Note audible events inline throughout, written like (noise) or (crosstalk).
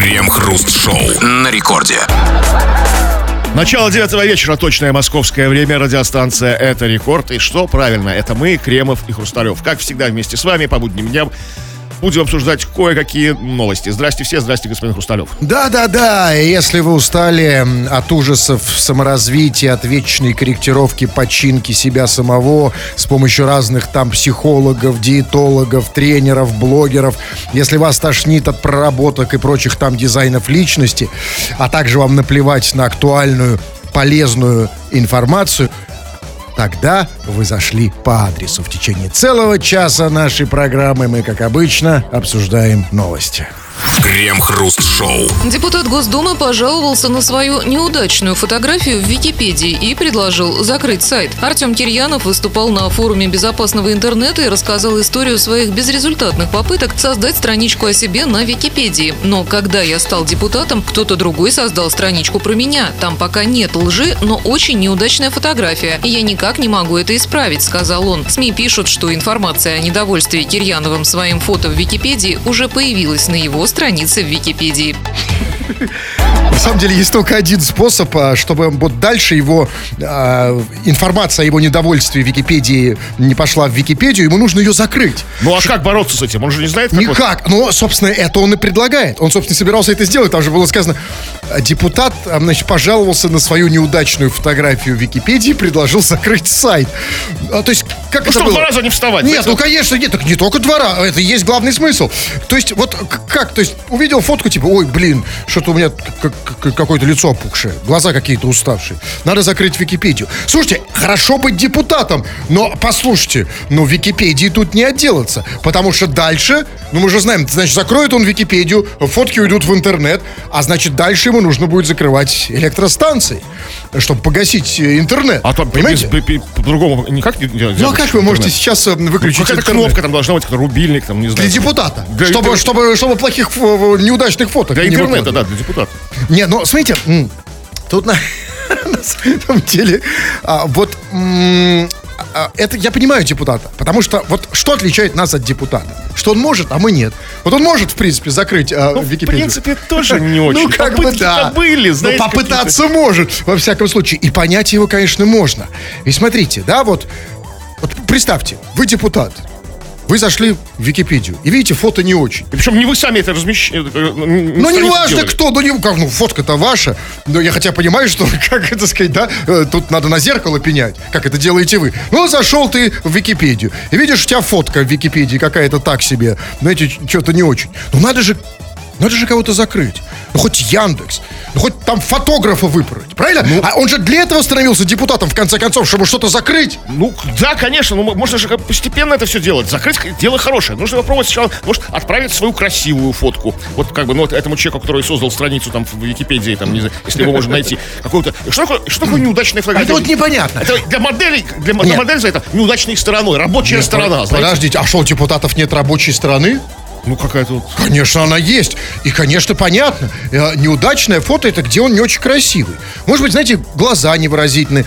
Крем-хруст-шоу на рекорде. Начало девятого вечера, точное московское время, радиостанция «Это рекорд». И что правильно, это мы, Кремов и Хрусталев. Как всегда, вместе с вами по будним дням будем обсуждать кое-какие новости. Здрасте все, здрасте, господин Хрусталев. Да-да-да, если вы устали от ужасов саморазвития, от вечной корректировки, починки себя самого с помощью разных там психологов, диетологов, тренеров, блогеров, если вас тошнит от проработок и прочих там дизайнов личности, а также вам наплевать на актуальную полезную информацию, тогда вы зашли по адресу. В течение целого часа нашей программы мы, как обычно, обсуждаем новости. Крем-хруст-шоу. Депутат Госдумы пожаловался на свою неудачную фотографию в Википедии и предложил закрыть сайт. Артем Кирьянов выступал на форуме безопасного интернета и рассказал историю своих безрезультатных попыток создать страничку о себе на Википедии. Но когда я стал депутатом, кто-то другой создал страничку про меня. Там пока нет лжи, но очень неудачная фотография. И я никак не могу это исправить, сказал он. СМИ пишут, что информация о недовольстве Кирьяновым своим фото в Википедии уже появилась на его странице в Википедии. На самом деле есть только один способ, а, чтобы вот дальше его а, информация о его недовольстве в Википедии не пошла в Википедию, ему нужно ее закрыть. Ну а как бороться с этим? Он же не знает, как вот- Никак. Но, собственно, это он и предлагает. Он, собственно, собирался это сделать. Там же было сказано, депутат, а, значит, пожаловался на свою неудачную фотографию в Википедии и предложил закрыть сайт. А, то есть, как Ну, это чтобы было? два раза не вставать. Нет, поэтому- ну, конечно, нет. Так не только два раза. Это и есть главный смысл. То есть, вот как? То есть, увидел фотку, типа, ой, блин, что-то у меня какое-то лицо опухшее, глаза какие-то уставшие. Надо закрыть Википедию. Слушайте, хорошо быть депутатом, но послушайте, ну, Википедии тут не отделаться. Потому что дальше, ну, мы же знаем, значит, закроет он Википедию, фотки уйдут в интернет, а значит, дальше ему нужно будет закрывать электростанции, чтобы погасить э, интернет. А то понимаете? по-другому никак не делать. Ну, а как вы можете сейчас э, выключить Какая-то интернет? кнопка там должна быть, рубильник, там, не знаю. Для депутата. Для- чтобы, чтобы, чтобы плохих, фо- неудачных фоток Для не интернета, да, для депутата. Не, ну, смотрите, тут на, (laughs) на самом деле, а, вот а, это я понимаю депутата, потому что вот что отличает нас от депутата? Что он может, а мы нет. Вот он может, в принципе, закрыть а, Ну, в Википедию. принципе, тоже (laughs) не очень. Ну, как бы да. были, знаете, Ну, попытаться может, во всяком случае. И понять его, конечно, можно. И смотрите, да, вот, вот представьте, вы депутат, вы зашли в Википедию, и видите, фото не очень. И причем не вы сами это размещаете. Ну, не важно кто, ну, не, как, ну, фотка-то ваша. Но я хотя понимаю, что, (laughs) как это сказать, да, э, тут надо на зеркало пенять, как это делаете вы. Ну, зашел ты в Википедию, и видишь, у тебя фотка в Википедии какая-то так себе, знаете, что-то не очень. Ну, надо же, надо же кого-то закрыть. Ну, хоть Яндекс, ну, хоть там фотографа выпороть, правильно? а он же для этого становился депутатом, в конце концов, чтобы что-то закрыть. Ну, да, конечно, ну, можно же постепенно это все делать. Закрыть дело хорошее. Нужно попробовать сначала, может, отправить свою красивую фотку. Вот как бы, ну, вот этому человеку, который создал страницу там в Википедии, там, не знаю, если его можно найти. Какого-то... Что такое, что такое неудачная фотография? это вот непонятно. Это для моделей, для, для модели за это неудачной стороной, рабочая Нет, сторона, знаете? Подождите, а что, у депутатов нет рабочей стороны? Ну, какая-то вот... Конечно, она есть. И, конечно, понятно. Э, Неудачное фото это где он не очень красивый. Может быть, знаете, глаза невыразительны.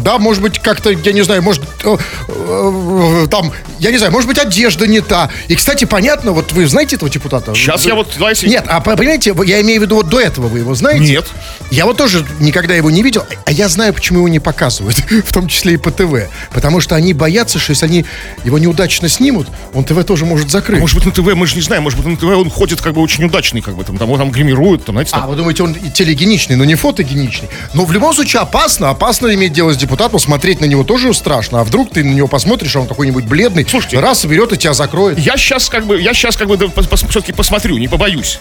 Да, может быть, как-то, я не знаю, может, э, э, там, я не знаю, может быть, одежда не та. И, кстати, понятно, вот вы знаете этого депутата? Сейчас Вы- я вот... давайте- Нет, а по- понимаете, я имею в виду вот до этого вы его знаете? Нет. Я вот тоже никогда его не видел, а я знаю, почему его не показывают, (laughs) в том числе и по ТВ. Потому что они боятся, что если они его неудачно снимут, он ТВ тоже может закрыть. Может быть, на ТВ, мы же не знаем, может быть, на ТВ он ходит как бы очень удачный, как бы там, там там гримируют, там, знаете, там. А, вы думаете, он телегеничный, но не фотогеничный. Но в любом случае опасно. Опасно иметь дело с депутатом. Смотреть на него тоже страшно. А вдруг ты на него посмотришь, а он какой-нибудь бледный. Слушайте. раз берет и тебя закроет. Я сейчас как бы, я сейчас как бы все-таки посмотрю, не побоюсь.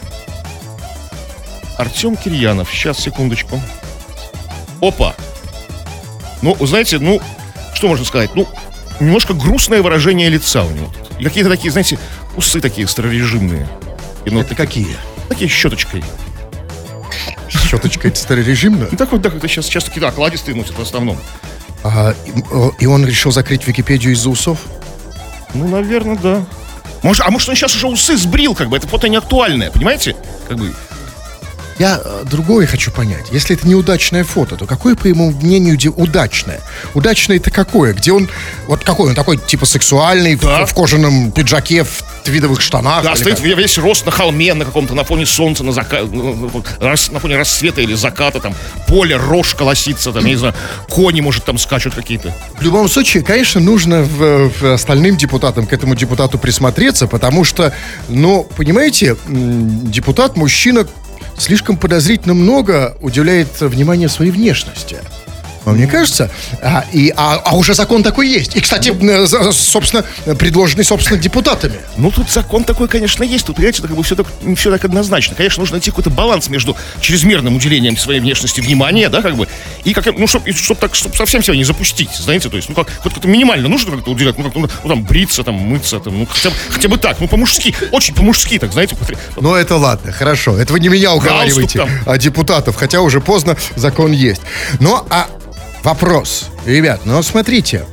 Артем Кирьянов, сейчас, секундочку. Опа. Ну, знаете, ну, что можно сказать? Ну, немножко грустное выражение лица у него. И какие-то такие, знаете, усы такие старорежимные. И, ну, Это какие? такие щеточкой. Старорежимная. Ну, так вот, так, это сейчас, сейчас такие, да, окладистые носят в основном. А, и, и он решил закрыть Википедию из-за усов? Ну, наверное, да. Может, а может, он сейчас уже усы сбрил, как бы, это фото не актуальное, понимаете? Как бы, Я э, другое хочу понять. Если это неудачное фото, то какое, по его мнению, удачное? Удачное это какое? Где он, вот какой он такой, типа сексуальный, в- Да. в, кожаном пиджаке, в твидовых штанах? Да, стоит как? весь рост на холме, на каком-то, на фоне солнца, на, зака... ну, вот, рас- на фоне рассвета или заката, там, поле, рожь колосится, там, я не знаю, кони, может, там скачут какие-то. В любом случае, конечно, нужно в, в остальным депутатам к этому депутату присмотреться, потому что, ну, понимаете, депутат, мужчина, слишком подозрительно много уделяет внимания своей внешности. Вам не кажется? А, и, а, а уже закон такой есть. И, кстати, за- собственно, предложенный, собственно, депутатами. Ну, тут закон такой, конечно, есть. Тут, понимаете, как бы все так, не все так однозначно. Конечно, нужно найти какой-то баланс между чрезмерным уделением своей внешности внимания, да, как бы, и как, ну, чтобы чтоб так, чтоб совсем себя не запустить, знаете, то есть, ну, как, хоть как-то минимально нужно как-то уделять, ну, как, ну, ну, там, бриться, там, мыться, там, ну, хотя, бы- хотя бы так, ну, по-мужски, очень по-мужски, так, знаете, Ну, это ладно, хорошо. Это вы не меня уговариваете, а депутатов. Хотя уже поздно, закон есть. Ну, а вопрос. Ребят, ну, смотрите.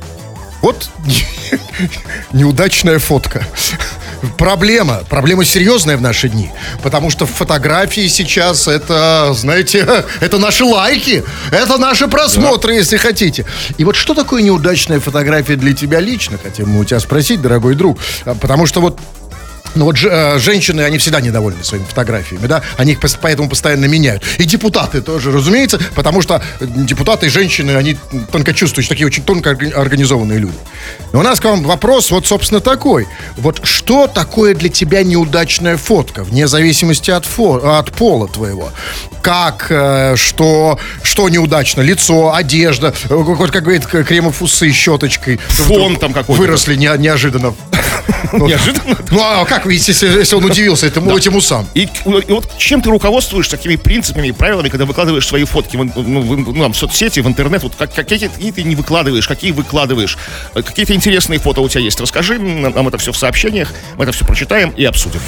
Вот (laughs) неудачная фотка. Проблема. Проблема серьезная в наши дни. Потому что фотографии сейчас это, знаете, (laughs) это наши лайки. Это наши просмотры, если хотите. И вот что такое неудачная фотография для тебя лично? Хотим мы у тебя спросить, дорогой друг. А, Потому что вот ну вот э, женщины, они всегда недовольны своими фотографиями, да, они их поэтому постоянно меняют. И депутаты тоже, разумеется, потому что э, депутаты и женщины, они тонко чувствуют, такие очень тонко орга- организованные люди. Но у нас к вам вопрос вот, собственно, такой. Вот что такое для тебя неудачная фотка, вне зависимости от, фо- от пола твоего? Как, э, что, что неудачно? Лицо, одежда, э, вот как говорит Кремов, усы щеточкой. Фон там какой-то. Выросли не- неожиданно. (laughs) Ну, Неожиданно. ну а как вы, если, если он удивился этому, этим усам? И, и вот чем ты руководствуешься, какими принципами и правилами, когда выкладываешь свои фотки в, ну, ну, соцсети, в интернет, вот как, какие, ты не выкладываешь, какие выкладываешь, какие-то интересные фото у тебя есть, расскажи нам это все в сообщениях, мы это все прочитаем и обсудим.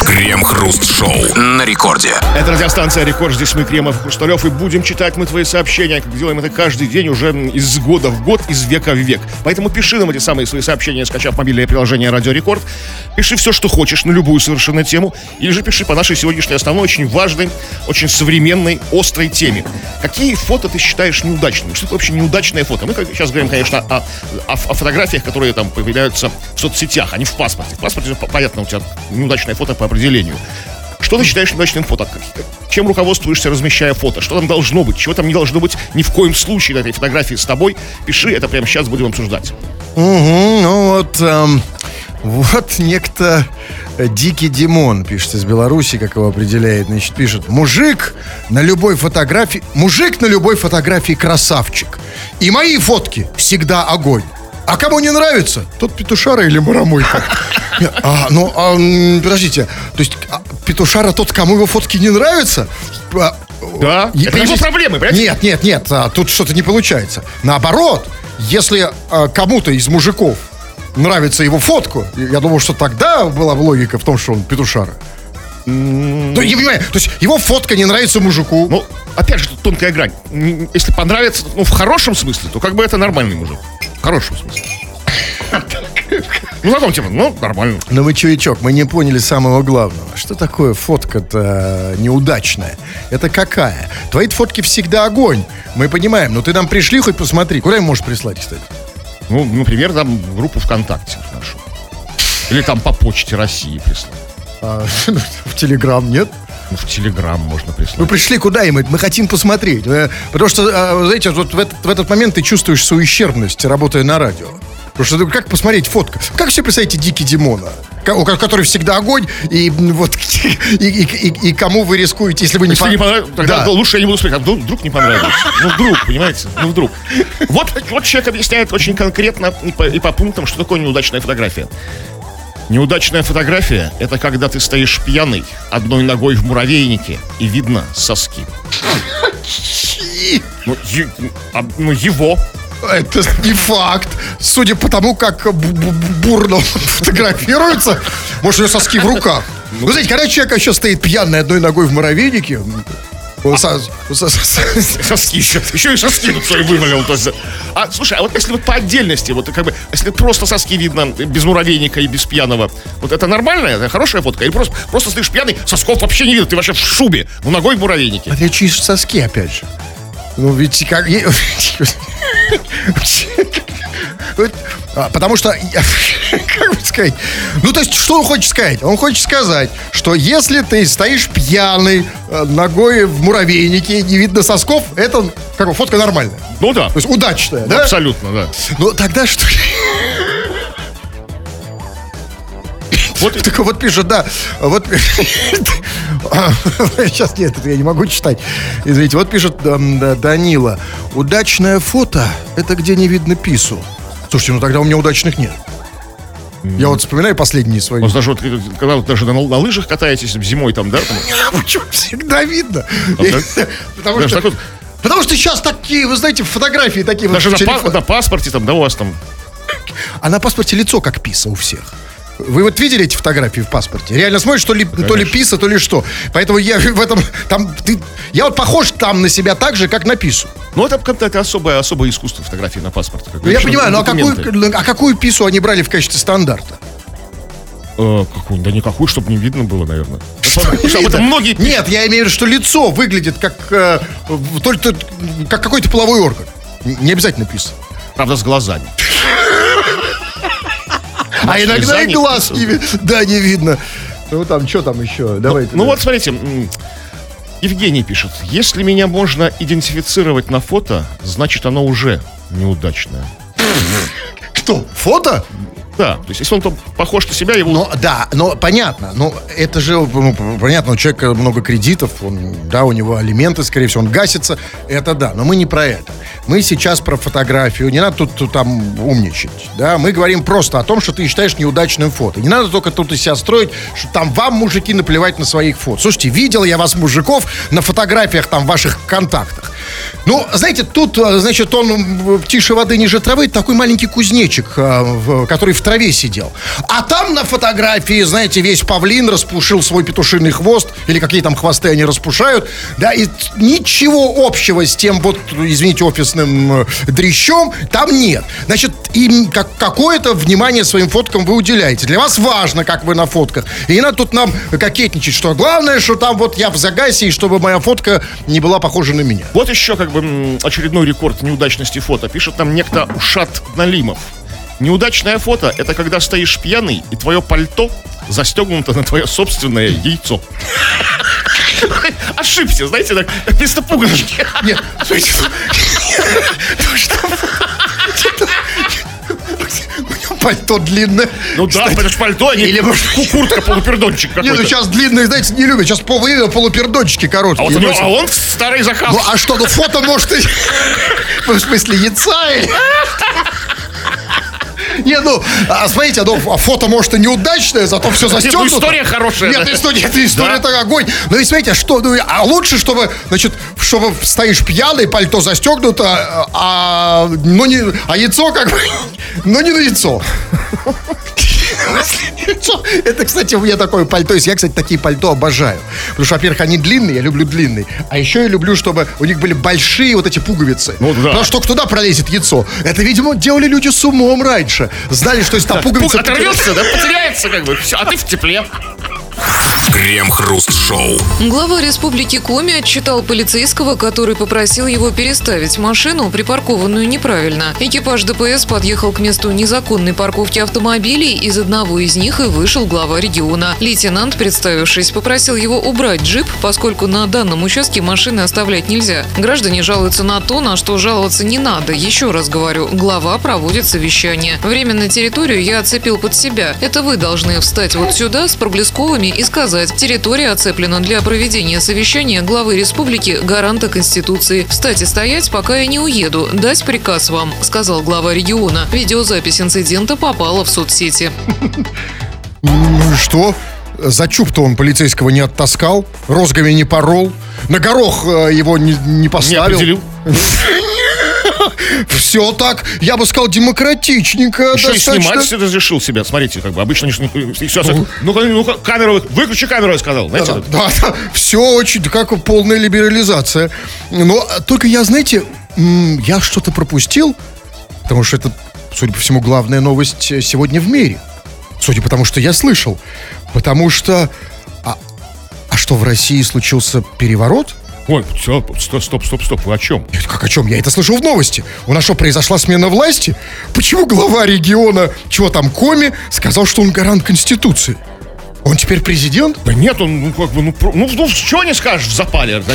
Крем-хруст-шоу на рекорде. Это радиостанция «Рекорд», здесь мы, Кремов и Хрусталев, и будем читать мы твои сообщения, как делаем это каждый день уже из года в год, из века в век. Поэтому пиши нам эти самые свои сообщения, скачав мобильное приложение «Радио Рекорд». Пиши все, что хочешь, на любую совершенно тему, или же пиши по нашей сегодняшней основной, очень важной, очень современной, острой теме. Какие фото ты считаешь неудачными? Что это вообще неудачное фото? Мы сейчас говорим, конечно, о, о- о фотографиях, которые там появляются в соцсетях, а не в паспорте. В паспорте, понятно, у тебя неудачное фото по определению. Что ты считаешь неудачным фото? Чем руководствуешься, размещая фото? Что там должно быть? Чего там не должно быть ни в коем случае на этой фотографии с тобой? Пиши, это прямо сейчас будем обсуждать. Мгм, ну вот, эм, вот некто Дикий Димон, пишет из Беларуси, как его определяет, значит, пишет, мужик на любой фотографии, мужик на любой фотографии красавчик. И мои фотки всегда огонь. А кому не нравится, тот петушара или марамойка. А, ну, а, подождите, то есть а, петушара тот, кому его фотки не нравятся? А, Да, и- это его проблемы, понимаете? Нет, нет, нет, а, тут что-то не получается. Наоборот, если а, кому-то из мужиков нравится его фотку, я думаю, что тогда была бы логика в том, что он петушара. Ну, я понимаю, то есть его фотка не нравится мужику. Ну, опять же, тут тонкая грань. Если понравится, ну, в хорошем смысле, то как бы это нормальный мужик. В хорошем смысле. Ну, знаком типа, ну, нормально. Но мы, чувачок, мы не поняли самого главного. Что такое фотка-то неудачная? Это какая? Твои фотки всегда огонь. Мы понимаем, но ты нам пришли хоть посмотри. Куда им можешь прислать, кстати? Ну, например, там в группу ВКонтакте нашу. Или там по почте России прислать. А, (laughs) в Телеграм нет? Ну, в Телеграм можно прислать. Мы пришли куда им? Мы хотим посмотреть. Э, Потому что, э, знаете, вот в этот, в этот момент ты чувствуешь свою ущербность, работая на радио. Потому что ты- как посмотреть фотка? Как все представляете Дики Димона? У ко- Который всегда огонь, и вот и, (laughs) и- и- и кому вы рискуете, если вы не Если по- не понравилось, тогда Да. лучше я не буду смотреть. А вдруг, вдруг не понравилось? Ну, вдруг, понимаете? Ну, вдруг. Вот, вот человек объясняет очень конкретно и по, и по пунктам, что такое неудачная фотография. Неудачная фотография – это когда ты стоишь пьяный, одной ногой в муравейнике, и видно соски. (laughs) Ну, е- а, ну, его. Это не факт. Судя по тому, как бу- бу- бурно фотографируется, может, у него соски в руках. Вы знаете, когда человек еще стоит пьяный одной ногой в муравейнике, со- Соски еще. Еще и соски тут свои вывалил. А, слушай, а вот если вот по отдельности, вот как бы, если просто соски видно без муравейника и без пьяного, вот это нормально? Это хорошая фотка? Или просто, просто стоишь пьяный, сосков вообще не видно, ты вообще в шубе, ну ногой в муравейнике. А ты чьи соски, опять же. Ну, ведь как... (laughs) а, Потому что, (laughs) как бы сказать, ну, то есть, что он хочет сказать? Он хочет сказать, что если ты стоишь пьяный, э, ногой в муравейнике, не видно сосков, это, как бы, фотка нормальная. Ну да, То есть, удачная, да? абсолютно, да. Ну, тогда что ли? Вот Так вот пишет, да, вот (laughs) (laughs) сейчас нет, это я не могу читать. Извините, вот пишет эм, да, Данила. Удачное фото – это где не видно пису. Слушайте, ну тогда у меня удачных нет. Я вот вспоминаю последние свои. Вот даже вот, когда вот даже на, на лыжах катаетесь зимой там, да? Там, (laughs) Почему всегда видно? так? (laughs) Потому что потому что сейчас такие, вы знаете, фотографии такие. даже на паспорте там, да, у вас там. А на паспорте лицо как писа у всех. Вы вот видели эти фотографии в паспорте? Реально смотришь, то ли, то ли писа, то ли что. Поэтому я (laughs) в этом... Там, ты, я вот похож там на себя так же, как на пису. Ну, это как-то особое, особое искусство фотографии на паспорте. как Ну, я понимаю, но а документы. какую, а какую пису они брали в качестве стандарта? Э, какую? Да никакую, чтобы не видно было, наверное. Что что об этом многие пишут. Нет, я имею в виду, что лицо выглядит как, э, только, как какой-то половой орган. Не обязательно писа. Правда, с глазами. (laughs) А иногда и глаз не да, не видно. (laughs) Ну там, что там еще? Давайте. Ну да. вот, смотрите, Евгений пишет. Если меня можно идентифицировать на фото, значит оно уже неудачное. Кто? Фото? Да, то есть если он там похож на себя, его... Ну, да, но понятно. Но это же, ну, понятно, у человека много кредитов, он, да, у него алименты, скорее всего, он гасится. Это да, но мы не про это. Мы сейчас про фотографию. Не надо тут, тут там умничать, да. Мы говорим просто о том, что ты считаешь неудачным фото. Не надо только тут из себя строить, что там вам, мужики, наплевать на своих фото. Слушайте, видел я вас, мужиков, на фотографиях там в ваших контактах. Ну, знаете, тут, э, значит, он тише воды, ниже травы, такой маленький кузнечик, э, который в траве сидел. А там на фотографии, знаете, весь павлин распушил свой петушиный хвост, или какие там хвосты они распушают, да, и ничего общего с тем вот, извините, офисным дрищом там нет. Значит, им как, какое-то внимание своим фоткам вы уделяете. Для вас важно, как вы на фотках. И не надо тут нам кокетничать, что главное, что там вот я в загасе, и чтобы моя фотка не была похожа на меня. Вот как бы очередной рекорд неудачности фото. Пишет нам некто Ушат Налимов. Неудачное фото – это когда стоишь пьяный, и твое пальто застегнуто на твое собственное яйцо. (laughs) Ошибся, знаете, так, (laughs) вместо пуговички. Нет, (laughs) ну что? Пальто длинное. Ну да, это ж пальто, а не Или, может, куртка, (laughs) полупердончик Не, ну какой-то. сейчас длинные, знаете, не любят. Сейчас половина полупердончики А, короткие. вот у него- носят. а он старый закал. Ну, а что, ну фото может и... (laughs) В смысле, яйца или... Не, ну, а, смотрите, ну, фото, может, и неудачное, зато все застегнуто. ну, история хорошая, Нет, да. история, это история Да. это огонь. Но ведь, смотрите, а что, ну, а лучше, чтобы, значит, чтобы стоишь пьяный, пальто застегнуто, а, ну, не, а яйцо как бы, (laughs) ну, не на яйцо. (laughs) Это, кстати, у меня такое пальто есть. Я, кстати, такие пальто обожаю. Потому что, во-первых, они длинные, я люблю длинные. А еще я люблю, чтобы у них были большие вот эти пуговицы. Ну да. Потому что туда пролезет яйцо. Это, видимо, делали люди с умом раньше. Знали, что если там Пуг пуговица... оторвется, да, потеряется как бы. А ты в тепле. Крем-хруст-шоу. Глава республики Коми отчитал полицейского, который попросил его переставить машину, припаркованную неправильно. Экипаж ДПС подъехал к месту незаконной парковки автомобилей, из одного из них и вышел глава региона. Лейтенант, представившись, попросил его убрать джип, поскольку на данном участке машины оставлять нельзя. Граждане жалуются на то, на что жаловаться не надо. Еще раз говорю, глава проводит совещание. Время на территорию я оцепил под себя. Это вы должны встать вот сюда с проблесковыми и сказать, территория оцеплена для проведения совещания главы республики, гаранта Конституции. Встать и стоять, пока я не уеду. Дать приказ вам, сказал глава региона. Видеозапись инцидента попала в соцсети. Ну что? За чуб-то он полицейского не оттаскал, розгами не порол, на горох э, его не, не Не поставил. определил. Все так, я бы сказал, демократичненько. Еще и достаточно. снимать разрешил себя. Смотрите, как бы обычно... и всё, ну-ка, ну-ка, камеру, вы- выключи камеру, я сказал. Знаете, Да, да, да, все очень, как полная либерализация. Но только я, знаете, я что-то пропустил, потому что это, судя по всему, главная новость э, сегодня в мире. Судя по тому, что я слышал. Потому что... А, а что, в России случился переворот? Ой, стоп, стоп, стоп, стоп, вы о чем? Как о чем? Я это слышал в новости. У нас что, произошла смена власти? Почему глава региона, чего там, Коми, сказал, что он гарант Конституции? Он теперь президент? Да нет, он, ну, как бы, ну, ну, ну, что не скажешь в запале, да?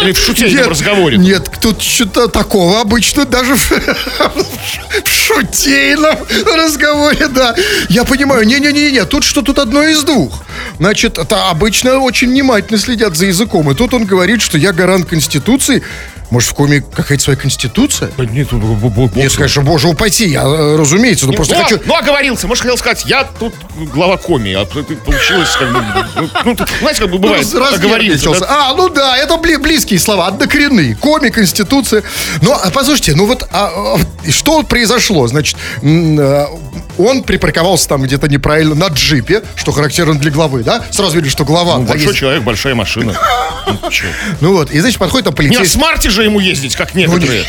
Или в шутейном разговоре. Нет, тут что-то такого обычно даже в, (laughs) в шутейном разговоре, да. Я понимаю, не-не-не, тут что тут одно из двух. Значит, это обычно очень внимательно следят за языком. И тут он говорит, что я гарант Конституции. Может, в коме какая-то своя конституция? Да нет, ну, бо- бо- бо- Нет, конечно, боже упаси, я, э, разумеется, но просто ну, хочу... ну, оговорился. Может, хотел сказать, я тут глава коми, а получилось как бы... Ну, ну, тут, знаете, как бы бывает, Ну, раз- оговорился. да? А, ну да, это бли- близкие слова, однокоренные. Коми, Конституция. Ну, а послушайте, ну вот а, а, что произошло? Значит, э, он припарковался там где-то неправильно на джипе, что характерно для главы, да? Сразу видели, что глава. Ну, большой ездит. человек, большая машина. Ну? Ну вот, и значит, подходит там Не на полицейский. смарте же ему ездить, как некоторые.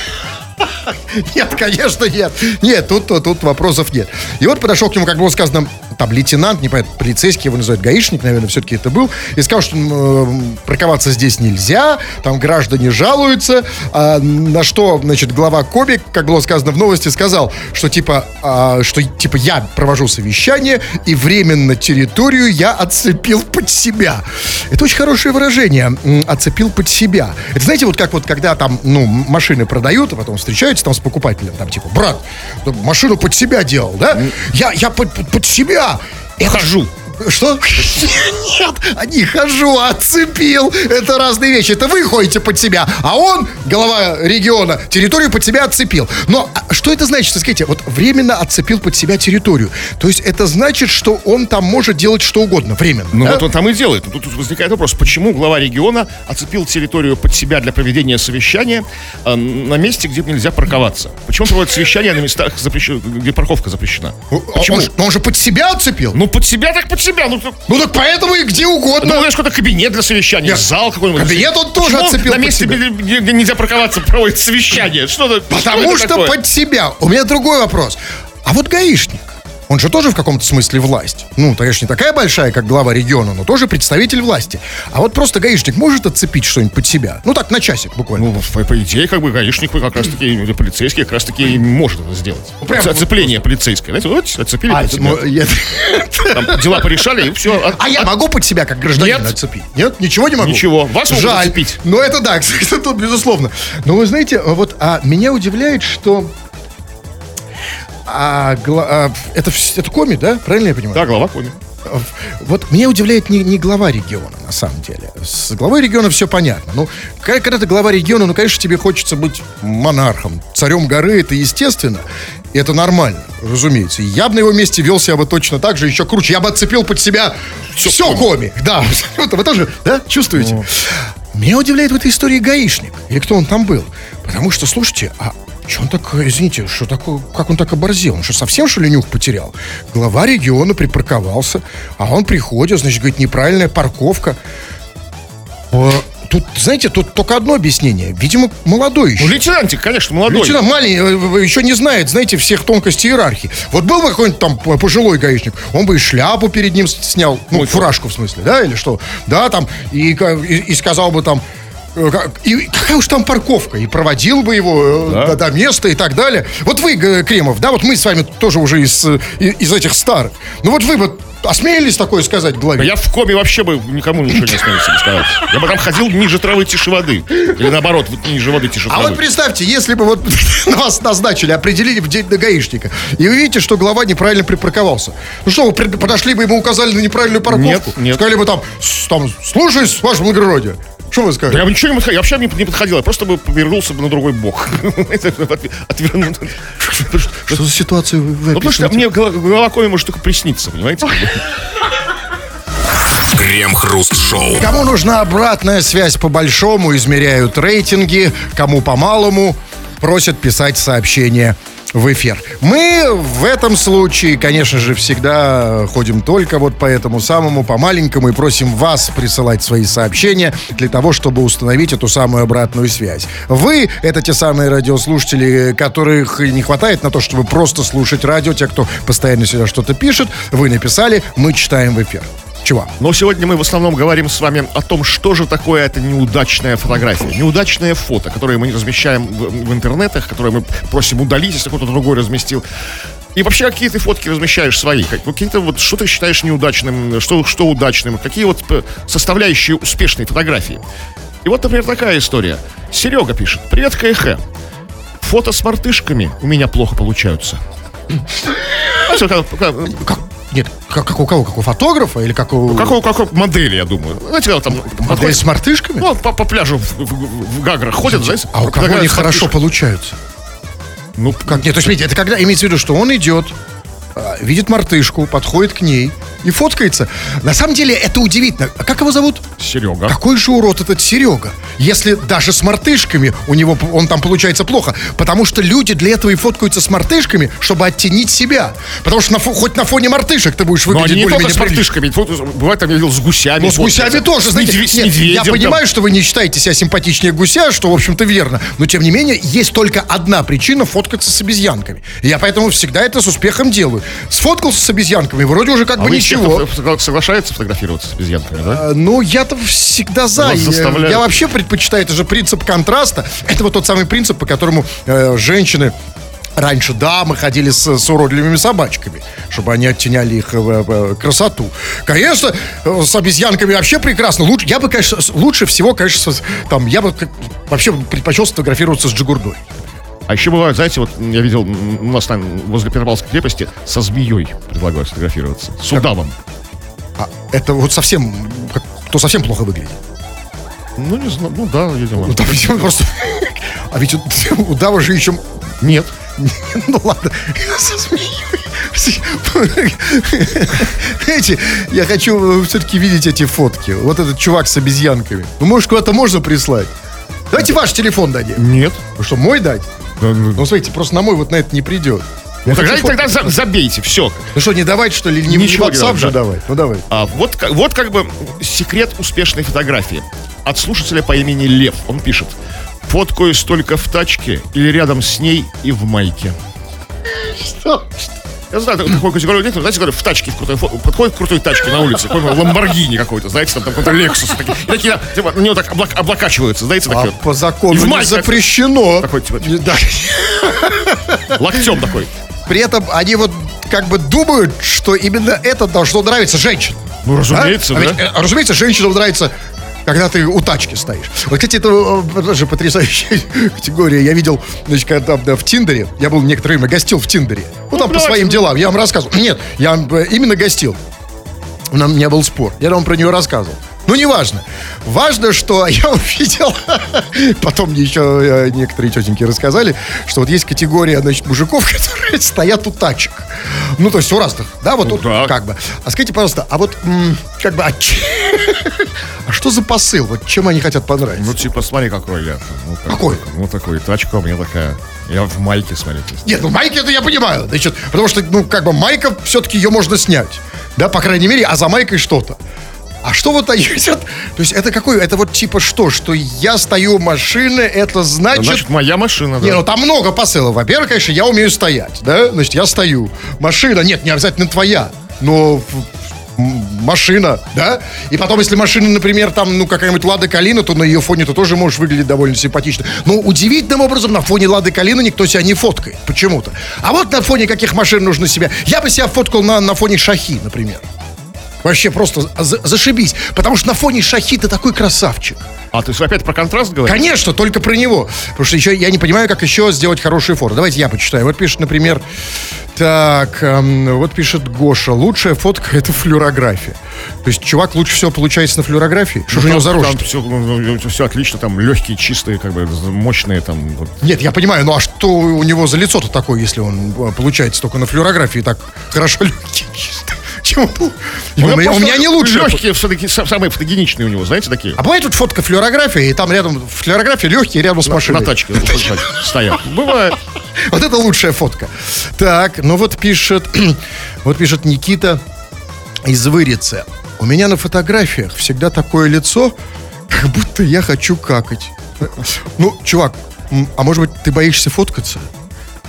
(laughs) Нет, конечно, нет. Нет, тут, тут, тут вопросов нет. И вот подошел к нему, как было сказано, там лейтенант, не понятно, полицейский его называют, гаишник, наверное, все-таки это был, и сказал, что м, парковаться здесь нельзя, там граждане жалуются, а, на что, значит, глава Коби, как было сказано в новости, сказал, что типа, а, что типа я провожу совещание, и временно территорию я отцепил под себя. Это очень хорошее выражение, отцепил под себя. Это знаете, вот как вот, когда там, ну, машины продают, а потом встречаются там с покупателем, там типа, брат, ну, машину под себя делал, да? Я, я под, под- под себя. Это Хожу. что? Нет, не хожу, а отцепил. Это разные вещи. Это вы ходите под себя, а он, глава региона, территорию под себя отцепил. Но а что это значит? Скажите, вот временно отцепил под себя территорию. То есть это значит, что он там может делать что угодно временно. Ну да? вот он там и делает. Тут возникает вопрос, почему глава региона оцепил территорию под себя для проведения совещания э, на месте, где нельзя парковаться? Почему проводит совещание на местах, запрещен- где парковка запрещена? А Почему? Он, он же под себя отцепил. Ну под себя так под себя. Ну, так- Ну так поэтому и где угодно. ну, знаешь, какой-то кабинет для совещания, Нет, зал какой-нибудь. кабинет он тоже Почему отцепил на месте, где, нельзя парковаться, проводит совещание. Что это, Потому что такое? под себя. У меня другой вопрос. А вот гаишник, он же тоже в каком-то смысле власть. Ну, конечно, не такая большая, как глава региона, но тоже представитель власти. А вот просто гаишник может отцепить что-нибудь под себя? Ну, так, на часик буквально. Ну, по, идее, как бы гаишник как раз таки, или полицейский как раз таки и может это сделать. прям вот- Оцепление полицейское. Знаете, вот, оцепили А, под себя. ну, я- Там дела порешали, и все. а я могу под себя, как гражданин, Нет. отцепить? Нет? Ничего не могу? Ничего. Вас могут Жаль. отцепить. Ну, это да, (laughs) кстати, тут безусловно. Но вы знаете, вот а, меня удивляет, что... а, гла- а, это, это коми, да? Правильно я понимаю? Да, глава коми. Вот меня удивляет не, не глава региона, на самом деле. С главой региона все понятно. Ну, когда, ты глава региона, ну, конечно, тебе хочется быть монархом, царем горы, это естественно. И это нормально, разумеется. И я бы на его месте вел себя бы точно так же, еще круче. Я бы отцепил под себя все, коми. Да, (laughs) вот вы тоже, да, чувствуете? Меня удивляет в этой истории гаишник. Или кто он там был. Потому что, слушайте, а что он так, извините, что такое, как он так оборзел? Он что, совсем, что ли, нюх потерял? Глава региона припарковался, а он приходит, значит, говорит, неправильная парковка. Э, Тут, знаете, тут только одно объяснение. Видимо, молодой еще. Ну, лейтенантик, конечно, молодой. Лейтенант маленький, э, еще не знает, знаете, всех тонкостей иерархии. Вот был бы какой-нибудь там пожилой гаишник, он бы и шляпу перед ним снял, ну, Ой, фуражку в смысле, да, или что? Да, там, и, и, и сказал бы там, э, и какая уж там парковка, и проводил бы его э, Да. до, до места и так далее. Вот вы, Кремов, да, вот мы с вами тоже уже из, э, из этих старых. Ну вот вы бы осмелились такое сказать главе? Я в коме вообще бы никому ничего не смею себе сказать. Я бы там ходил ниже травы, тише воды. Или наоборот, вот ниже воды, тише А травы. вот представьте, если бы вот (laughs) вас назначили, определили в день до гаишника, и вы видите, что глава неправильно припарковался. Ну что, вы подошли бы ему указали на неправильную парковку? Нет, нет. Сказали бы там, «С- там слушаюсь, ваше благородие. Что вы Да скажете? я бы ничего не подходил, я вообще не не подходил, я просто бы повернулся бы на другой бок. (laughs) Что за ситуацию вы, Ну, потому что мне голова коми может только присниться, понимаете? Крем-хруст-шоу. Кому нужна обратная связь по большому, измеряют рейтинги, кому по малому. просят писать сообщения в эфир. Мы в этом случае, конечно же, всегда ходим только вот по этому самому, по маленькому, и просим вас присылать свои сообщения для того, чтобы установить эту самую обратную связь. Вы — это те самые радиослушатели, которых не хватает на то, чтобы просто слушать радио, те, кто постоянно сюда что-то пишет. Вы написали, мы читаем в эфир. Чего? Но сегодня мы в основном говорим с вами о том, что же такое эта неудачная фотография. Неудачное фото, которое мы не размещаем в, в интернетах, которое мы просим удалить, если кто-то другой разместил. И вообще, какие ты фотки размещаешь свои? Ну, Какие-то вот, что ты считаешь неудачным, что, что удачным? Какие вот п- составляющие успешной фотографии? И вот, например, такая история. Серега пишет. Привет, КХ. Фото с мартышками у меня плохо получаются. (laughs) Как- Как? Нет, как, как у кого? Как у фотографа или как у... Как у, как у модели, я думаю. Знаете, когда там Модель подходит- с мартышками? ну, по, по пляжу в, в- в Гаграх ходят, знаете? а у кого они хорошо получаются? Ну, Как нет, то есть, видите, это когда имеется в виду, что он идет, а, видит мартышку, подходит к ней и фоткается. На самом деле это удивительно. А Как его зовут? Серега. Какой же урод этот Серега? Если даже с мартышками у него он там получается плохо. Потому что люди для этого и фоткаются с мартышками, чтобы оттенить себя. Потому что на хоть на фоне мартышек ты будешь выглядеть они не более-менее с мартышками. Бывает, там я видел с гусями. Ну, с гусями тоже, знаете, медве- с нет, медведем. Я там. понимаю, что вы не считаете себя симпатичнее гуся, что, в общем-то, верно. Но, тем не менее, есть только одна причина фоткаться с обезьянками. Я поэтому всегда это с успехом делаю. Сфоткался с обезьянками, вроде уже как А бы тех, ничего. соглашается фотографироваться с обезьянками, да? А, Ну, я-то всегда за. Я, вообще предпочитаю, это же принцип контраста. Это вот тот самый принцип, по которому э, женщины Раньше дамы ходили с, с уродливыми собачками, чтобы они оттеняли их э, э, красоту. Конечно, э, с обезьянками вообще прекрасно. Лучше, я бы, конечно, лучше всего, конечно, там, я бы как- вообще предпочел сфотографироваться с Джигурдой. А еще бывает, знаете, вот я видел у нас там возле Петропавловской крепости со змеей предлагают сфотографироваться. С удавом. А это вот совсем, как- кто совсем плохо выглядит. Ну, не знаю, ну да, видимо. Ну, там видимо, просто... А ведь у, у Дава же еще Нет. (laughs) Ну ладно, со. Знаете, я хочу все-таки видеть эти фотки. Вот этот чувак с обезьянками. Ну, может, куда-то можно прислать? Давайте ваш телефон дадим. Нет. Ну что, мой дать? Ну, смотрите, просто на мой вот на это не придет. Ну, тогда, хочу тогда за- забейте, все. Ну что, не давать, что ли? Не, не Ничего не WhatsApp надо, же да. давать? Ну давай. А вот, как- вот как бы секрет успешной фотографии. От слушателя по имени Лев. Он пишет. Фоткаюсь только в тачке или рядом с ней и в майке. Что? Я знаю, такой категорию но, знаете, говорю, в тачке, в крутой, подходит к крутой тачке на улице, какой-нибудь Ламборгини какой-то, знаете, там, там какой-то Лексус, такие, такие, типа, на него так облак- облокачиваются, знаете, А такие, по закону И в не запрещено. Такой, типа, Да. (laughs) локтем такой. При этом они вот как бы думают, что именно это должно нравиться женщинам. Ну, разумеется, А да. ведь, э, разумеется, женщинам нравится, когда ты у тачки стоишь. Вот, кстати, это э, тоже потрясающая (laughs) категория. Я видел, значит, когда да, в Тиндере, я был некоторое время, гостил в Тиндере. Ну, там по давайте. своим делам, я вам рассказывал. Нет, я э, именно гостил. У нас- у меня был спор. Я вам про нее рассказывал. Ну, неважно. Важно, что (laughs) я увидел, потом мне еще э, некоторые тетеньки рассказали, что вот есть категория, значит, мужиков, (laughs) которые стоят у тачек. Ну, то есть у разных, да, вот, вот да. как бы. А скажите, пожалуйста, а вот, как бы, а, (laughs) а что за посыл? Вот чем они хотят понравиться? Ну, типа, смотри, какой я. Ну, как- Какой? Ну, такой, тачка у меня такая. Я в майке, смотрите. Нет, ну майки это я понимаю. Значит, потому что, ну, как бы майка, все-таки ее можно снять. Да, по крайней мере, а за майкой что-то. А что вот они хотят? То есть это какой? Это вот типа что? Что я стою машины, это значит... Значит, моя машина, да. Не, ну там много посылов. Во-первых, конечно, я умею стоять, да? Значит, я стою. Машина, нет, не обязательно твоя, но машина, да? И потом, если машина, например, там, ну, какая-нибудь Лада Калина, то на ее фоне ты тоже можешь выглядеть довольно симпатично. Но удивительным образом на фоне Лады Калины никто себя не фоткает, почему-то. А вот на фоне каких машин нужно себя... Я бы себя фоткал на, на фоне Шахи, например. Вообще просто за- зашибись. Потому что на фоне Шахи ты такой красавчик. А ты опять про контраст говоришь? Конечно, только про него. Потому что еще я не понимаю, как еще сделать хорошие фото. Давайте я почитаю. Вот пишет, например, так, эм, вот пишет Гоша, лучшая фотка это флюорография. То есть чувак лучше всего получается на флюорографии. Что же у него за рожа? Там все, отлично, там легкие, чистые, как бы мощные, там. вот. Нет, я понимаю, ну а что у него за лицо-то такое, если он э, получается только на флюорографии так хорошо легкий, (laughs) чистый, Почему? У меня, у меня не лучше. Легкие все-таки самые фотогеничные у него, знаете, такие. А бывает вот фотка флюорография, и там рядом флюорография легкие рядом с машиной. На тачке вот, вот, стоят. Бывает. (laughs) Вот это лучшая фотка. Так, ну вот пишет, (clears throat) вот пишет Никита из Вырицы. У меня на фотографиях всегда такое лицо, как будто я хочу какать. (laughs) Ну, чувак, а может быть, ты боишься фоткаться?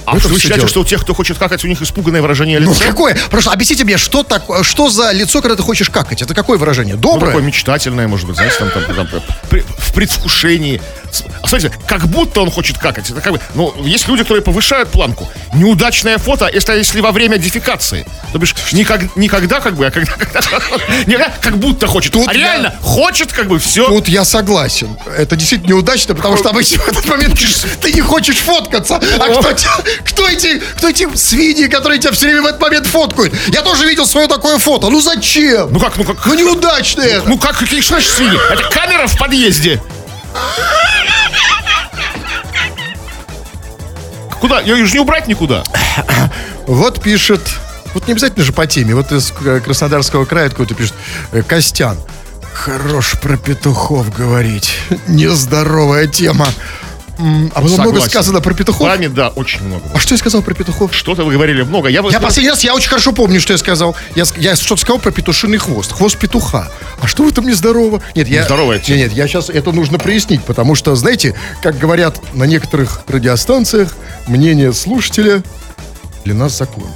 А что вы считаете, дело. что у тех, кто хочет какать, у них испуганное выражение Ну, лица? какое? Просто объясните мне, что, такое, что за лицо, когда ты хочешь какать? Это какое выражение? Ну, Доброе? такое мечтательное, может быть, знаете, там, там, там, при- в предвкушении. А Смотрите, как будто он хочет какать. Это как бы, ну, есть люди, которые повышают планку. Неудачное фото, если, если во время дефекации. То бишь, никак- никогда, как бы, а когда, когда- (laughs) никогда как будто хочет. Тут а я- реально хочет, как бы, все. Тут я согласен. Это действительно неудачно, потому что обычно в этот момент ты не хочешь фоткаться. А кто, кто эти, кто эти свиньи, которые тебя все время в этот момент фоткают? Я тоже видел свое такое фото. Ну зачем? Ну как, ну как? Ну неудачно это. Ну как, какие что значит свиньи? Это камера в подъезде. Куда? Ее же не убрать никуда. (clears throat) Вот пишет, вот не обязательно же по теме, вот из Краснодарского края какой-то пишет, э, Костян, хорош про петухов говорить, (laughs) нездоровая тема. А было много сказано про петухов? вами, да, очень много. А что я сказал про петухов? Что-то вы говорили много. Я, Я последний раз, я очень хорошо помню, что я сказал. Я, я что-то сказал про петушиный хвост. Хвост петуха. А что в этом нездорово? Нет, я... Нездоровая Нет, тема. нет, я сейчас это нужно прояснить, потому что, знаете, как говорят на некоторых радиостанциях, мнение слушателя для нас закон.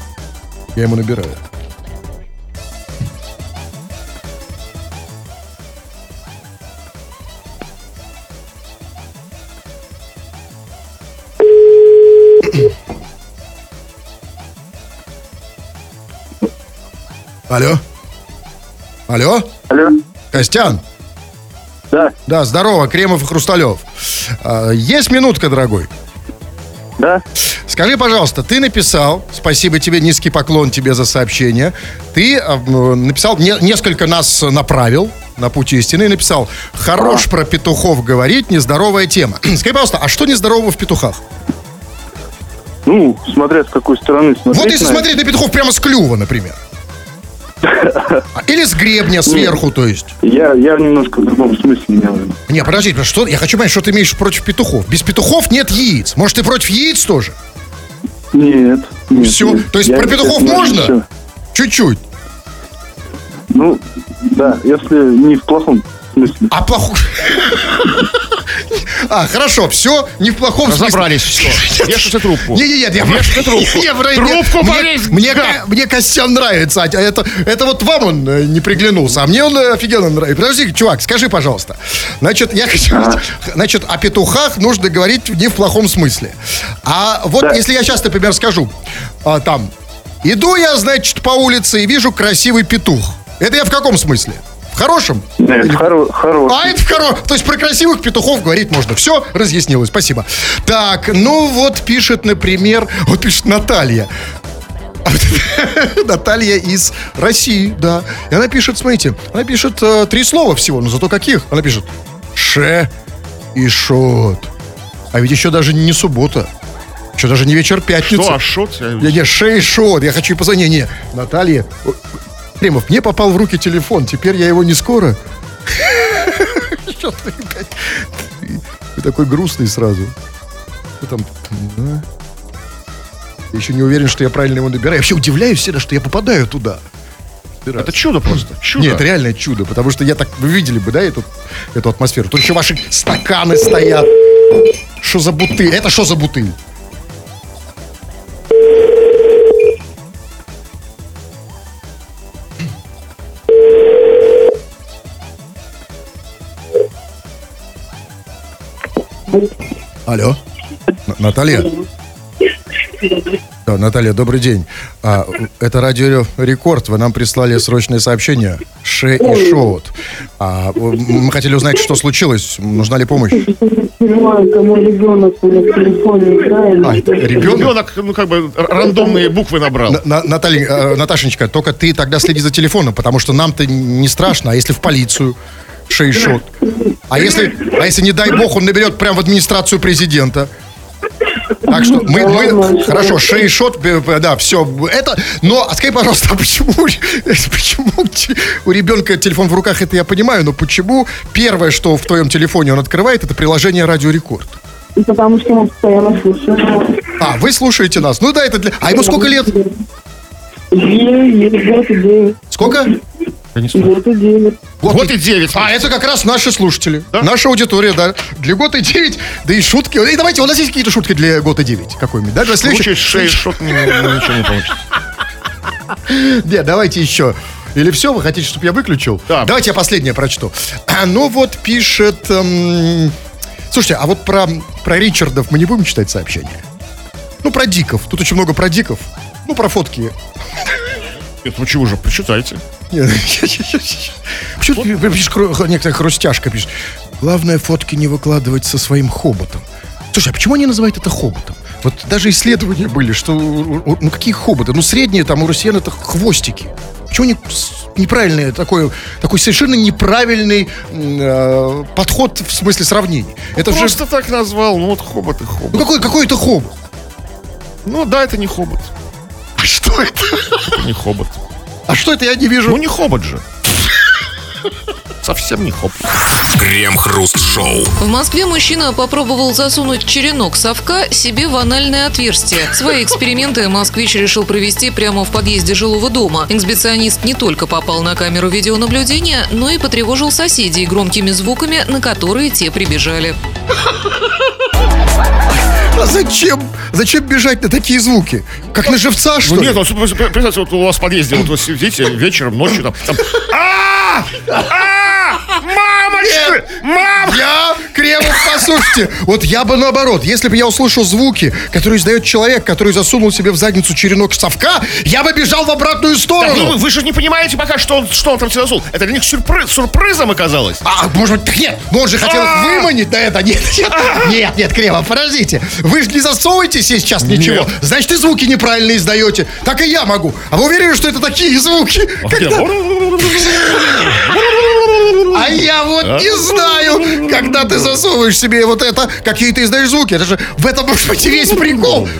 Я ему набираю. Алло? Алло? Алло. Костян? Да, Да, здорово, Кремов и Хрусталев. А, Есть минутка, дорогой? да. Скажи, пожалуйста, ты написал, спасибо тебе, низкий поклон тебе за сообщение, ты а, написал, не- несколько нас направил на путь истины и написал, хорош про петухов говорить, нездоровая тема. (clears throat) Скажи, пожалуйста, а что нездорового в петухах? Ну, смотря с какой стороны смотреть. вот если смотреть на петухов прямо с клюва, например. Или с гребня сверху, то есть. Я, я немножко в другом смысле имел. Не, подожди, что, я хочу понять, что ты имеешь против петухов. Без петухов нет яиц. Может, ты против яиц тоже? Нет. нет Всё? нет. То есть Я- про петухов можно? всё. Чуть-чуть. Ну, да, если не в плохом смысле. А плохой... (laughs) А, хорошо, все, не в плохом Разобрались, (laughs) все. Вешайте трубку. Не, не, нет, я Вешайте (laughs) трубку. Не, Трубку мне- повесь, Мне, ка- мне Костян нравится, а это, это вот вам он э, не приглянулся, а мне он э, офигенно нравится. Подожди, чувак, скажи, пожалуйста. Значит, я (laughs) хочу... Значит, о петухах нужно говорить не в плохом смысле. А вот Да. если я сейчас, например, скажу, а, там, иду я, значит, по улице и вижу красивый петух. Это я в каком смысле? В хорошем? Нет, хоро- хороший. А это в коро... То есть про красивых петухов говорить можно. Все, разъяснилось, спасибо. Так, ну вот пишет, например, вот пишет Наталья. (laughs) Наталья из России, да. И она пишет, смотрите, она пишет э, три слова всего, но зато каких? Она пишет ше и шот. А ведь еще даже не суббота. Еще даже не вечер пятницы. Что, Ашот? Я- Не, не, шей шот. Я хочу и позвонить. Не, не, Наталья. О, Кремов, мне попал в руки телефон. Теперь я его не скоро. Ты такой грустный сразу. Что там? Я еще не уверен, что я правильно его набираю. Я вообще удивляюсь всегда, что я попадаю туда. Это чудо просто. Чудо. Нет, это реальное чудо, потому что я так, вы видели бы, да, эту, эту атмосферу. Тут еще ваши стаканы стоят. Что за бутыль? Это что за бутыль? Алло. Наталья? Да, Наталья, добрый день. А, это радио Рекорд. Вы нам прислали срочное сообщение. Ше и шоут. А, мы хотели узнать, что случилось. Нужна ли помощь? понимаю, кому ребенок на телефоне играет. А, это ребенок? Ребенок, ну, как бы, рандомные буквы набрал. На- на- Наталья, э, Наташенька, только ты тогда следи за телефоном, потому что нам-то не страшно, а если в полицию? Шейшот. А если, а если, не дай бог, он наберет прямо в администрацию президента? Так что мы, Да мы ладно, хорошо, шейшот, да, все, это, но, а скажи, пожалуйста, а (laughs) почему, почему у ребенка телефон в руках, это я понимаю, но почему первое, что в твоем телефоне он открывает, это приложение Радио Рекорд? И потому что мы постоянно слушаем. А, вы слушаете нас, ну да, это для, а ему сколько лет? Сколько? Слышу. Год и девять. Год и девять. А, это как раз наши слушатели. Наша аудитория, да. Для года и 9, да и шутки. И давайте, у нас есть какие-то шутки для года 9 какой-нибудь, да? Для Случай шеи шот, ну, ничего не получится. (laughs) Нет, давайте еще. Или все, вы хотите, чтобы я выключил? Да. Давайте я последнее прочту. А, ну вот пишет... эм, Слушайте, а вот про, про Ричардов мы не будем читать сообщения? Ну, про Диков. Тут очень много про Диков. Ну, про фотки. Нет, ну чего же, почитайте. Нет, (laughs) Почему ты пишешь, некоторая хрустяшка пишет? Главное, фотки не выкладывать со своим хоботом. Слушай, а почему они называют это хоботом? Вот даже исследования были, что ну какие хоботы? Ну средние там у россиян это хвостики. Почему они с- неправильные, такой, такой совершенно неправильный э, подход в смысле сравнений? Это же Просто так назвал, ну вот хобот и ну хобот. какой, какой это хобот? Ну да, это не хобот. А (laughs) что это? Это не хобот. А что это я не вижу? Ну не хобот же. Совсем не хобот. Крем-хруст-шоу. В Москве мужчина попробовал засунуть черенок совка себе в анальное отверстие. Свои эксперименты москвич решил провести прямо в подъезде жилого дома. Эксбиционист не только попал на камеру видеонаблюдения, но и потревожил соседей громкими звуками, на которые те прибежали. А зачем? Зачем бежать на такие звуки? Как на живца, что Ну ли? нет, вот, представьте, вот у вас в подъезде, вот вы сидите вечером, ночью там, там а а Мамочка! Мам! Я, Кремов, послушайте, вот я бы наоборот, если бы я услышал звуки, которые издает человек, который засунул себе в задницу черенок совка, я бы бежал в обратную Так, ну, сторону. вы, вы же не понимаете пока, что он, что он там себе засунул. Это для них сюрприз, сюрпризом оказалось. А, может быть, так нет, ну он же хотел их А! выманить на это. Нет, нет, нет, нет, Кремов, подождите. Вы же не засовываете сейчас ничего. Нет. Значит, и звуки неправильно издаете. Так и я могу. А вы уверены, что это такие звуки? Когда- А я вот не знаю, когда ты засовываешь себе вот это, какие ты издаешь звуки. Это же в этом может быть весь прикол. (laughs)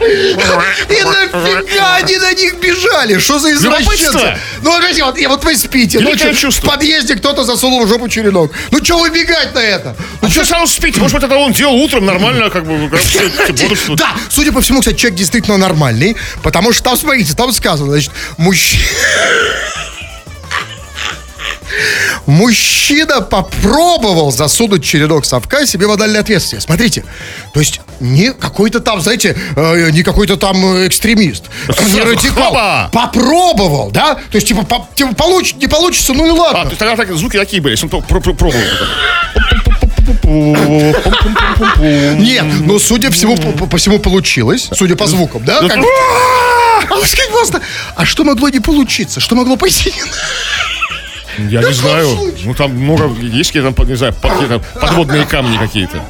И нафига они на них бежали? Что за извращенцы? Ну, вот, и вот вы спите. Великое Ночью чувство. в подъезде кто-то засунул в жопу черенок. Ну, что вы бегать на это? Ну что сразу спите? Может быть, это он делал утром нормально, как бы. Да, судя по всему, кстати, человек действительно нормальный, потому что там, смотрите, там сказано, значит, мужчина... (laughs) Мужчина попробовал засунуть черенок совка себе в анальное отверстие. Смотрите, то есть не какой-то там, знаете, э, не какой-то там экстремист, не радикал. Хоба! Попробовал, да? То есть, типа, по- типа получ- не получится, ну и А, то ладно. есть тогда так, звуки такие были, если он пробовал. Нет, ну, судя всему, по, по- всему получилось, судя по звукам, да? Как- А пожалуйста, а что могло не получиться? Что могло пойти? Я не знаю. случай? Ну там много, есть какие-то, там, не знаю, подводные камни какие-то.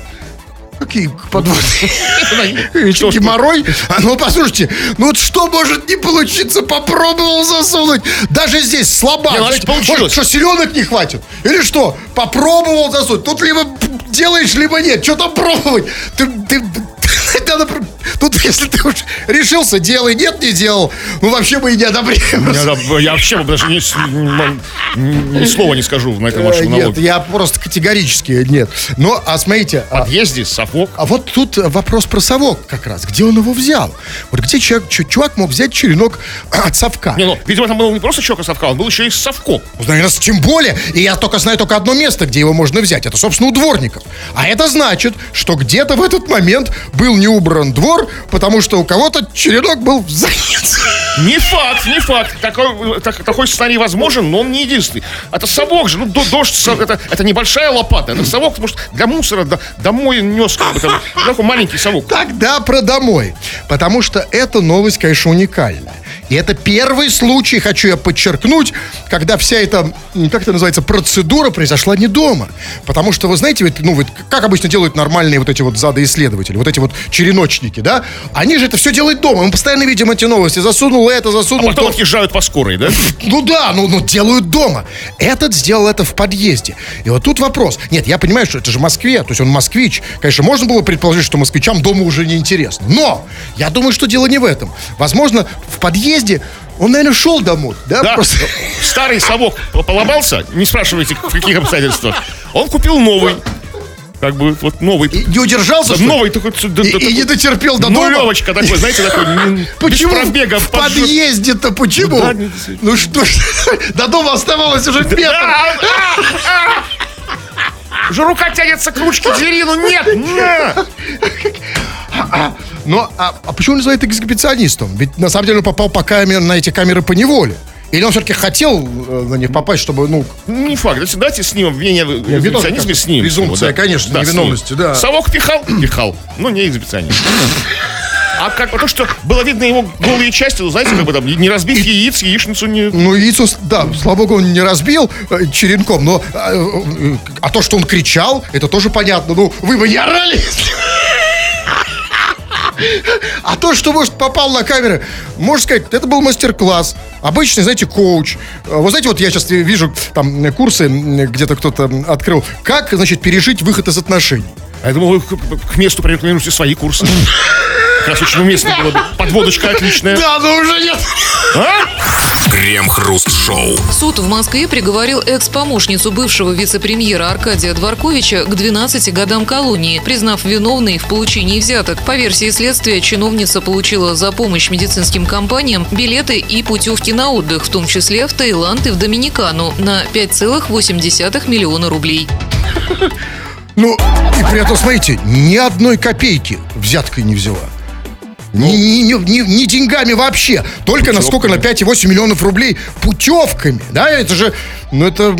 Какие подводные? Что? Геморрой? А ну, послушайте, ну вот что может не получиться? Попробовал засунуть. Даже здесь слабак. Не, значит, Знаете, получилось. что, селенок не хватит? Или что? Попробовал засунуть. Тут либо делаешь, либо нет. Что там пробовать? Ты, ты, пр- Тут, если ты уж решился, делай. Нет, не делал. Ну, вообще мы и не одобряем. Я, вообще даже ни, ни- ни слова не скажу на этом Э, вашем Нет, налоге. я просто категорически нет. Но, а смотрите, В а, подъезде совок. А вот тут вопрос про совок как раз. Где он его взял? Вот где человек, чу- чувак мог взять черенок от совка? Не, ну, видимо, там был не просто чок совка, он был еще и совком. Ну, наверное, тем более. И я только знаю только одно место, где его можно взять. Это, собственно, у дворников. А это значит, что где-то в этот момент был не убран двор, потому что у кого-то черенок был в заднице. Не факт, не факт. Такой, так- такой сценарий возможен, но он не единственный. Это совок же, ну, до- дождь, со- это, это небольшая лопата, это совок, потому что для мусора до- домой нес, там, такой (laughs) маленький совок. Тогда про домой. Потому что эта новость, конечно, уникальная. И это первый случай, хочу я подчеркнуть, когда вся эта, как это называется, процедура произошла не дома. Потому что, вы знаете, ведь, ну, вот как обычно делают нормальные вот эти вот задоисследователи, вот эти вот череночники, да? Они же это все делают дома. Мы постоянно видим эти новости. Засунул это, засунул А Потом то. отъезжают по скорой, да? Ну да, ну, ну делают дома. Этот сделал это в подъезде. И вот тут вопрос. Нет, я понимаю, что это же Москве, то есть он москвич. Конечно, можно было предположить, что москвичам дома уже не интересно. Но я думаю, что дело не в этом. Возможно, в подъезде он, наверное, шел домой. Да, Да, просто. (laughs) старый совок по- поломался, не спрашивайте, в каких обстоятельствах. Он купил новый. Как бы вот новый. И не удержался, что ли? Новый такой. да- И- да- и не такой дотерпел до дома? Нулевочка такой, знаете, такой. (laughs) Почему пробега. в подъезде-то почему? Да, Ну что ж, (laughs) до дома оставалось уже метр. А, а, а! Уже рука тянется к ручке двери, ну нет! на! Но а, а почему он называет эксгибиционистом? Ведь на самом деле он попал по камер, на эти камеры по неволе. Или он все-таки хотел э, на них попасть, чтобы, ну, Не факт. Давайте, снимем обвинение в экзибиционизме, снимем. презумпция, его, да. конечно, Да, невиновности, да. Совок пихал? Пихал. Но не экзибиционист. (laughs) А как, то, что было видно его голые части, ну, знаете, как бы там, не разбив яиц, яичницу не... Ну, яйцо, да, слава богу, он не разбил э, черенком, но а, а то, что он кричал, это тоже понятно. Ну, вы бы не орали. А то, что, может, попал на камеры, можно сказать, это был мастер-класс. Обычный, знаете, коуч. А Вы знаете, вот я сейчас вижу там э, курсы, где-то кто-то открыл, как, значит, пережить выход из отношений. А я думал, вы к, к месту прорекламируете свои курсы. (laughs) Как раз очень уместно было бы. Подводочка отличная. Да, но уже нет. Крем-хруст-шоу. Суд в Москве приговорил экс-помощницу бывшего вице-премьера Аркадия Дворковича к 12 годам колонии, признав виновной в получении взяток. По версии следствия, чиновница получила за помощь медицинским компаниям билеты и путевки на отдых, в том числе в Таиланд и в Доминикану, на 5,8 миллиона рублей. Ну, и при этом, смотрите, ни одной копейки взяткой не взяла. Ни, ни- ни- ни- ни деньгами вообще. Только на сколько? На 5,8 миллионов рублей путевками. Да, это же... Ну, это...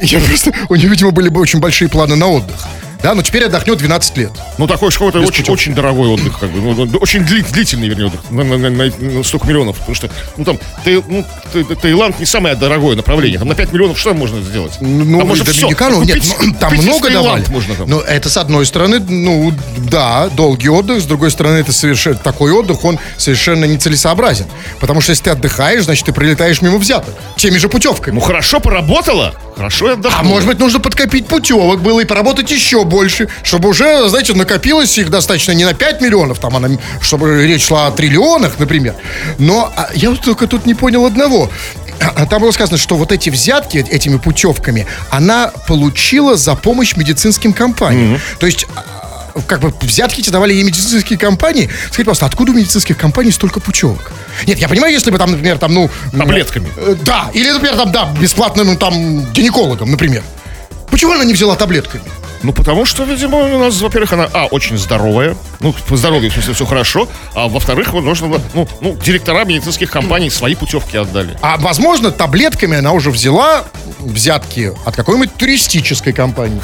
Я просто... У нее, видимо, были бы очень большие планы на отдых. Да, но теперь отдохнет 12 лет. Ну, такой уж какой-то очень, очень дорогой отдых, как бы. Ну, ну, очень дли- длительный, вернее, отдых. На, на- на- на- столько миллионов. Потому что, ну, там, Таи- ну, Та- Таиланд не самое дорогое направление. Там на 5 миллионов что можно сделать? Ну, там и Доминикану, нет, ну, там много давали. можно там. Но это с одной стороны, ну, да, долгий отдых, с другой стороны, это совершенно такой отдых, он совершенно нецелесообразен. Потому что если ты отдыхаешь, значит, ты прилетаешь мимо взяток. Теми же путевками. ну, хорошо поработала. Хорошо я А отдохнула. может быть, нужно подкопить путевок было и поработать еще больше, чтобы уже, знаете, накопилось их достаточно не на 5 миллионов, там, а на- чтобы речь шла о триллионах, например. Но а, я вот только тут не понял одного. А, Там было сказано, что вот эти взятки этими путевками она получила за помощь медицинским компаниям. То есть а, как бы взятки давали ей медицинские компании. Скажите, пожалуйста, откуда у медицинских компаний столько путевок? Нет, я понимаю, если бы там, например, там, ну... Таблетками. э, Да, или, например, там, да, бесплатным там гинекологом, например. Почему она не взяла таблетками? Ну, потому что, видимо, у нас, во-первых, она, а, очень здоровая. Ну, по здоровью, в смысле, все хорошо. А во-вторых, вот нужно было, ну, ну, директора медицинских компаний свои путевки отдали. А, возможно, таблетками она уже взяла взятки от какой-нибудь туристической компании.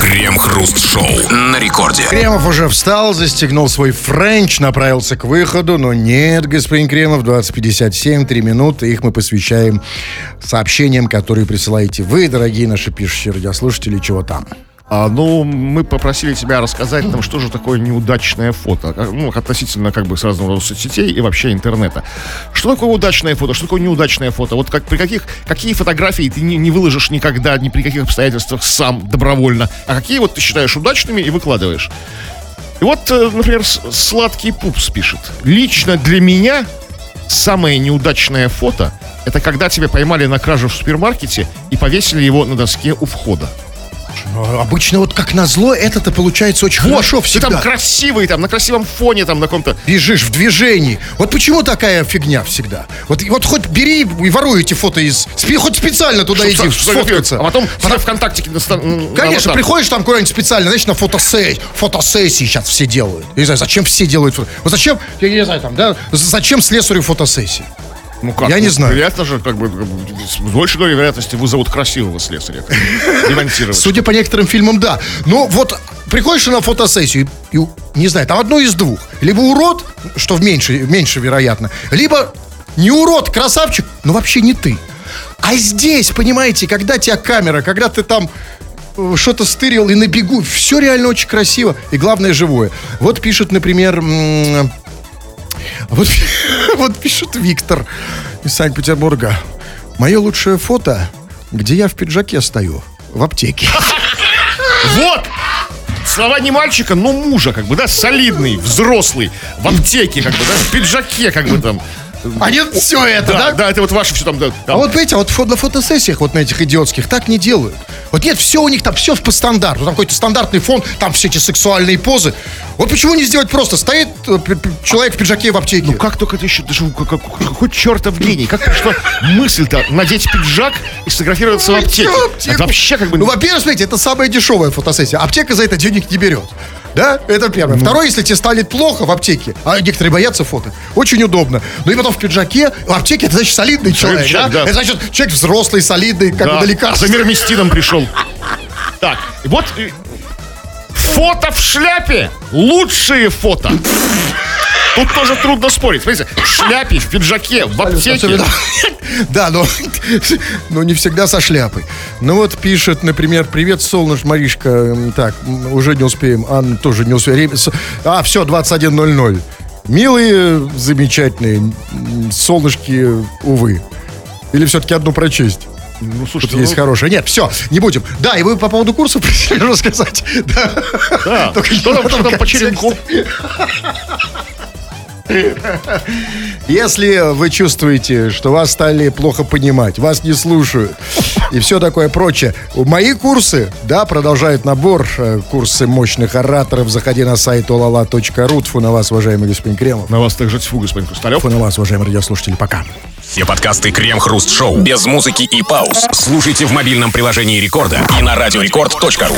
Крем-хруст-шоу. На рекорде. Кремов уже встал, застегнул свой френч, направился к выходу, но нет, господин Кремов, 20.57, 3 минуты, их мы посвящаем сообщениям, которые присылаете вы, дорогие наши пишущие радиослушатели, чего там. А, ну, мы попросили тебя рассказать нам, что же такое неудачное фото. Ну, относительно как бы с разного рода соцсетей и вообще интернета. Что такое удачное фото? Что такое неудачное фото? Вот как, при каких, какие фотографии ты не, не выложишь никогда, ни при каких обстоятельствах сам добровольно, а какие вот ты считаешь удачными и выкладываешь. И вот, э, например, сладкий пупс пишет. Лично для меня самое неудачное фото это когда тебя поймали на краже в супермаркете и повесили его на доске у входа. Ну, Обычно вот как назло, это-то получается очень хорошо ты всегда. там красивый, там, на красивом фоне, там, на каком-то... Бежишь в движении. Вот почему такая фигня всегда? Вот, вот хоть бери и воруй эти фото из... спи- Хоть специально туда иди, сфоткаться. А потом на, ста- на Конечно, аватарку. приходишь там куда-нибудь специально, знаешь, на фотосессии. Фотосессии сейчас все делают. Я не знаю, зачем все делают фото- Вот зачем, я не знаю, там, да, зачем слесарю фотосессии? Ну как? Я не ну, знаю. Вероятно же, как бы, с большей долей вероятности вызовут красивого слесаря. (laughs) Судя по некоторым фильмам, да. Но вот приходишь на фотосессию, и, и, не знаю, там одно из двух. Либо урод, что в меньше, меньше вероятно, либо не урод, красавчик, но вообще не ты. А здесь, понимаете, когда тебя камера, когда ты там э, что-то стырил и на бегу, все реально очень красиво и главное живое. Вот пишет, например, м, вот, (laughs) вот пишет Виктор из Санкт-Петербурга. Мое лучшее фото, где я в пиджаке стою, в аптеке. (laughs) Вот! Слова не мальчика, но мужа, как бы, да, солидный, взрослый, в аптеке, как бы, да, в пиджаке, как бы там. А нет, все это, Да, да? да, это вот ваше все там, да, А там. вот, понимаете, вот фо- на фотосессиях вот на этих идиотских так не делают. Вот нет, все у них там, все по стандарту. Там какой-то стандартный фон, там все эти сексуальные позы. Вот почему не сделать просто? Стоит э, человек в пиджаке в аптеке. Ну как только ты еще, даже как, как- хоть чертов гений, как пришла мысль-то надеть пиджак и сфотографироваться в аптеке? Это вообще как бы... Ну, во-первых, смотрите, это самая дешевая фотосессия. Аптека за это денег не берет. Да, это Ну. первое. Второе, если тебе станет плохо в аптеке, а некоторые боятся фото, очень удобно. Ну и потом в пиджаке, в аптеке, это значит солидный человек, человек, да? да. Это значит человек взрослый, солидный, как бы Да, на лекарство. За мироместином пришел. Так, вот э, фото в шляпе. Лучшие фото. Тут тоже трудно спорить. Смотрите, в шляпе, в пиджаке, в аптеке. (laughs) Да, но, (laughs) но не всегда со шляпой. Ну вот пишет, например, привет, солнышко, Маришка. Так, уже не успеем. Анна тоже не успеем. А, все, 21.00. Милые, замечательные, солнышки, увы. Или все-таки одну прочесть? Ну, Тут слушайте, есть ну, хорошее. Нет, все, не будем. Да, и вы по поводу курсов (laughs) просили рассказать. Да. да. Только что там, по черенку? Если вы чувствуете, что вас стали плохо понимать, вас не слушают и все такое прочее, мои курсы, да, продолжают набор, э, курсы мощных ораторов. Заходи на сайт olala.ru. Тьфу на вас, уважаемый господин Кремов. На вас также тьфу, господин Хрусталев. Тьфу на вас, уважаемые радиослушатели. Пока. Все подкасты Крем-Хруст Шоу без музыки и пауз. Слушайте в мобильном приложении Рекорда и на радиорекорд.ру.